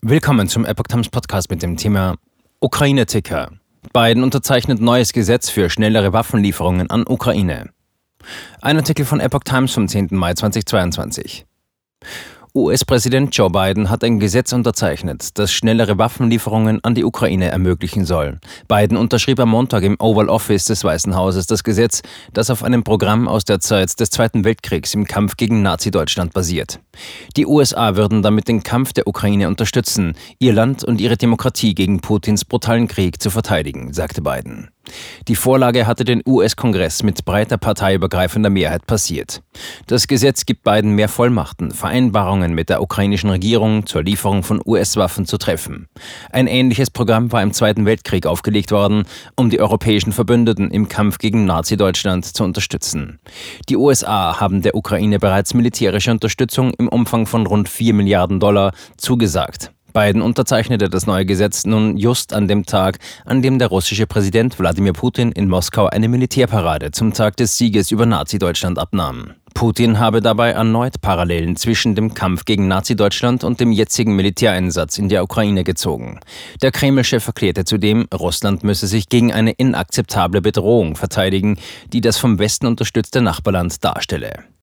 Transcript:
Willkommen zum Epoch Times Podcast mit dem Thema Ukraine-Ticker. Biden unterzeichnet neues Gesetz für schnellere Waffenlieferungen an Ukraine. Ein Artikel von Epoch Times vom 10. Mai 2022. US-Präsident Joe Biden hat ein Gesetz unterzeichnet, das schnellere Waffenlieferungen an die Ukraine ermöglichen soll. Biden unterschrieb am Montag im Oval Office des Weißen Hauses das Gesetz, das auf einem Programm aus der Zeit des Zweiten Weltkriegs im Kampf gegen Nazi-Deutschland basiert. Die USA würden damit den Kampf der Ukraine unterstützen, ihr Land und ihre Demokratie gegen Putins brutalen Krieg zu verteidigen, sagte Biden. Die Vorlage hatte den US-Kongress mit breiter parteiübergreifender Mehrheit passiert. Das Gesetz gibt beiden mehr Vollmachten, Vereinbarungen mit der ukrainischen Regierung zur Lieferung von US-Waffen zu treffen. Ein ähnliches Programm war im Zweiten Weltkrieg aufgelegt worden, um die europäischen Verbündeten im Kampf gegen Nazi-Deutschland zu unterstützen. Die USA haben der Ukraine bereits militärische Unterstützung im Umfang von rund 4 Milliarden Dollar zugesagt. Biden unterzeichnete das neue Gesetz nun just an dem Tag, an dem der russische Präsident Wladimir Putin in Moskau eine Militärparade zum Tag des Sieges über Nazi-Deutschland abnahm. Putin habe dabei erneut Parallelen zwischen dem Kampf gegen Nazi-Deutschland und dem jetzigen Militäreinsatz in der Ukraine gezogen. Der Kreml-Chef erklärte zudem, Russland müsse sich gegen eine inakzeptable Bedrohung verteidigen, die das vom Westen unterstützte Nachbarland darstelle.